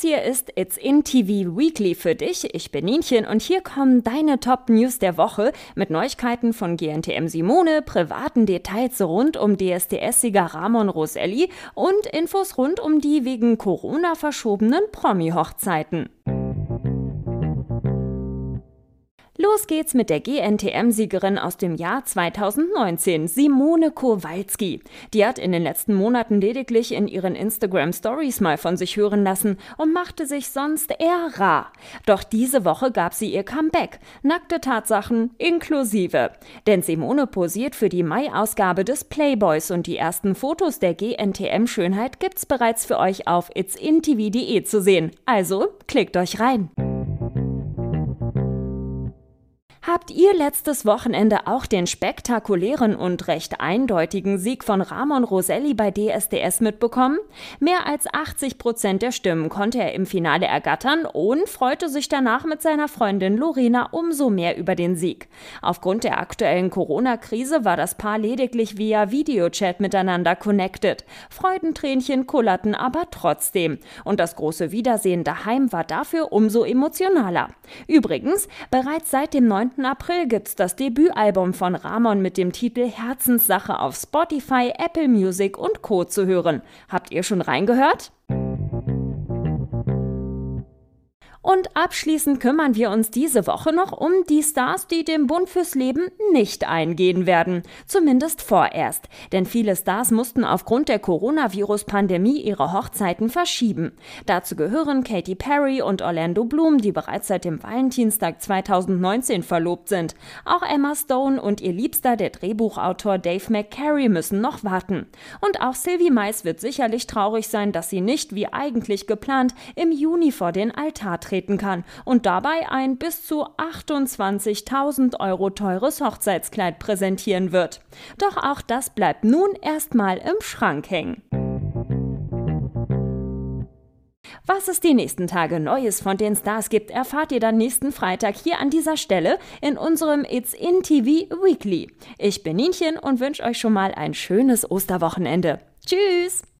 hier ist It's in TV Weekly für dich. Ich bin Nienchen und hier kommen deine Top News der Woche mit Neuigkeiten von GNTM Simone, privaten Details rund um DSDS-Sieger Ramon Roselli und Infos rund um die wegen Corona verschobenen Promi-Hochzeiten. Los geht's mit der GNTM-Siegerin aus dem Jahr 2019, Simone Kowalski. Die hat in den letzten Monaten lediglich in ihren Instagram-Stories mal von sich hören lassen und machte sich sonst eher rar. Doch diese Woche gab sie ihr Comeback. Nackte Tatsachen inklusive. Denn Simone posiert für die Mai-Ausgabe des Playboys und die ersten Fotos der GNTM-Schönheit gibt's bereits für euch auf itsintv.de zu sehen. Also klickt euch rein. Habt ihr letztes Wochenende auch den spektakulären und recht eindeutigen Sieg von Ramon Roselli bei DSDS mitbekommen? Mehr als 80 Prozent der Stimmen konnte er im Finale ergattern und freute sich danach mit seiner Freundin Lorena umso mehr über den Sieg. Aufgrund der aktuellen Corona-Krise war das Paar lediglich via Videochat miteinander connected. Freudentränchen kullerten aber trotzdem. Und das große Wiedersehen daheim war dafür umso emotionaler. Übrigens, bereits seit dem 9. April gibt's das Debütalbum von Ramon mit dem Titel Herzenssache auf Spotify, Apple Music und Co. zu hören. Habt ihr schon reingehört? Und abschließend kümmern wir uns diese Woche noch um die Stars, die dem Bund fürs Leben nicht eingehen werden. Zumindest vorerst. Denn viele Stars mussten aufgrund der Coronavirus-Pandemie ihre Hochzeiten verschieben. Dazu gehören Katy Perry und Orlando Bloom, die bereits seit dem Valentinstag 2019 verlobt sind. Auch Emma Stone und ihr Liebster, der Drehbuchautor Dave McCary, müssen noch warten. Und auch Sylvie Mais wird sicherlich traurig sein, dass sie nicht, wie eigentlich geplant, im Juni vor den Altar tritt treten kann und dabei ein bis zu 28.000 Euro teures Hochzeitskleid präsentieren wird. Doch auch das bleibt nun erstmal im Schrank hängen. Was es die nächsten Tage Neues von den Stars gibt, erfahrt ihr dann nächsten Freitag hier an dieser Stelle in unserem It's in TV Weekly. Ich bin Nienchen und wünsche euch schon mal ein schönes Osterwochenende. Tschüss!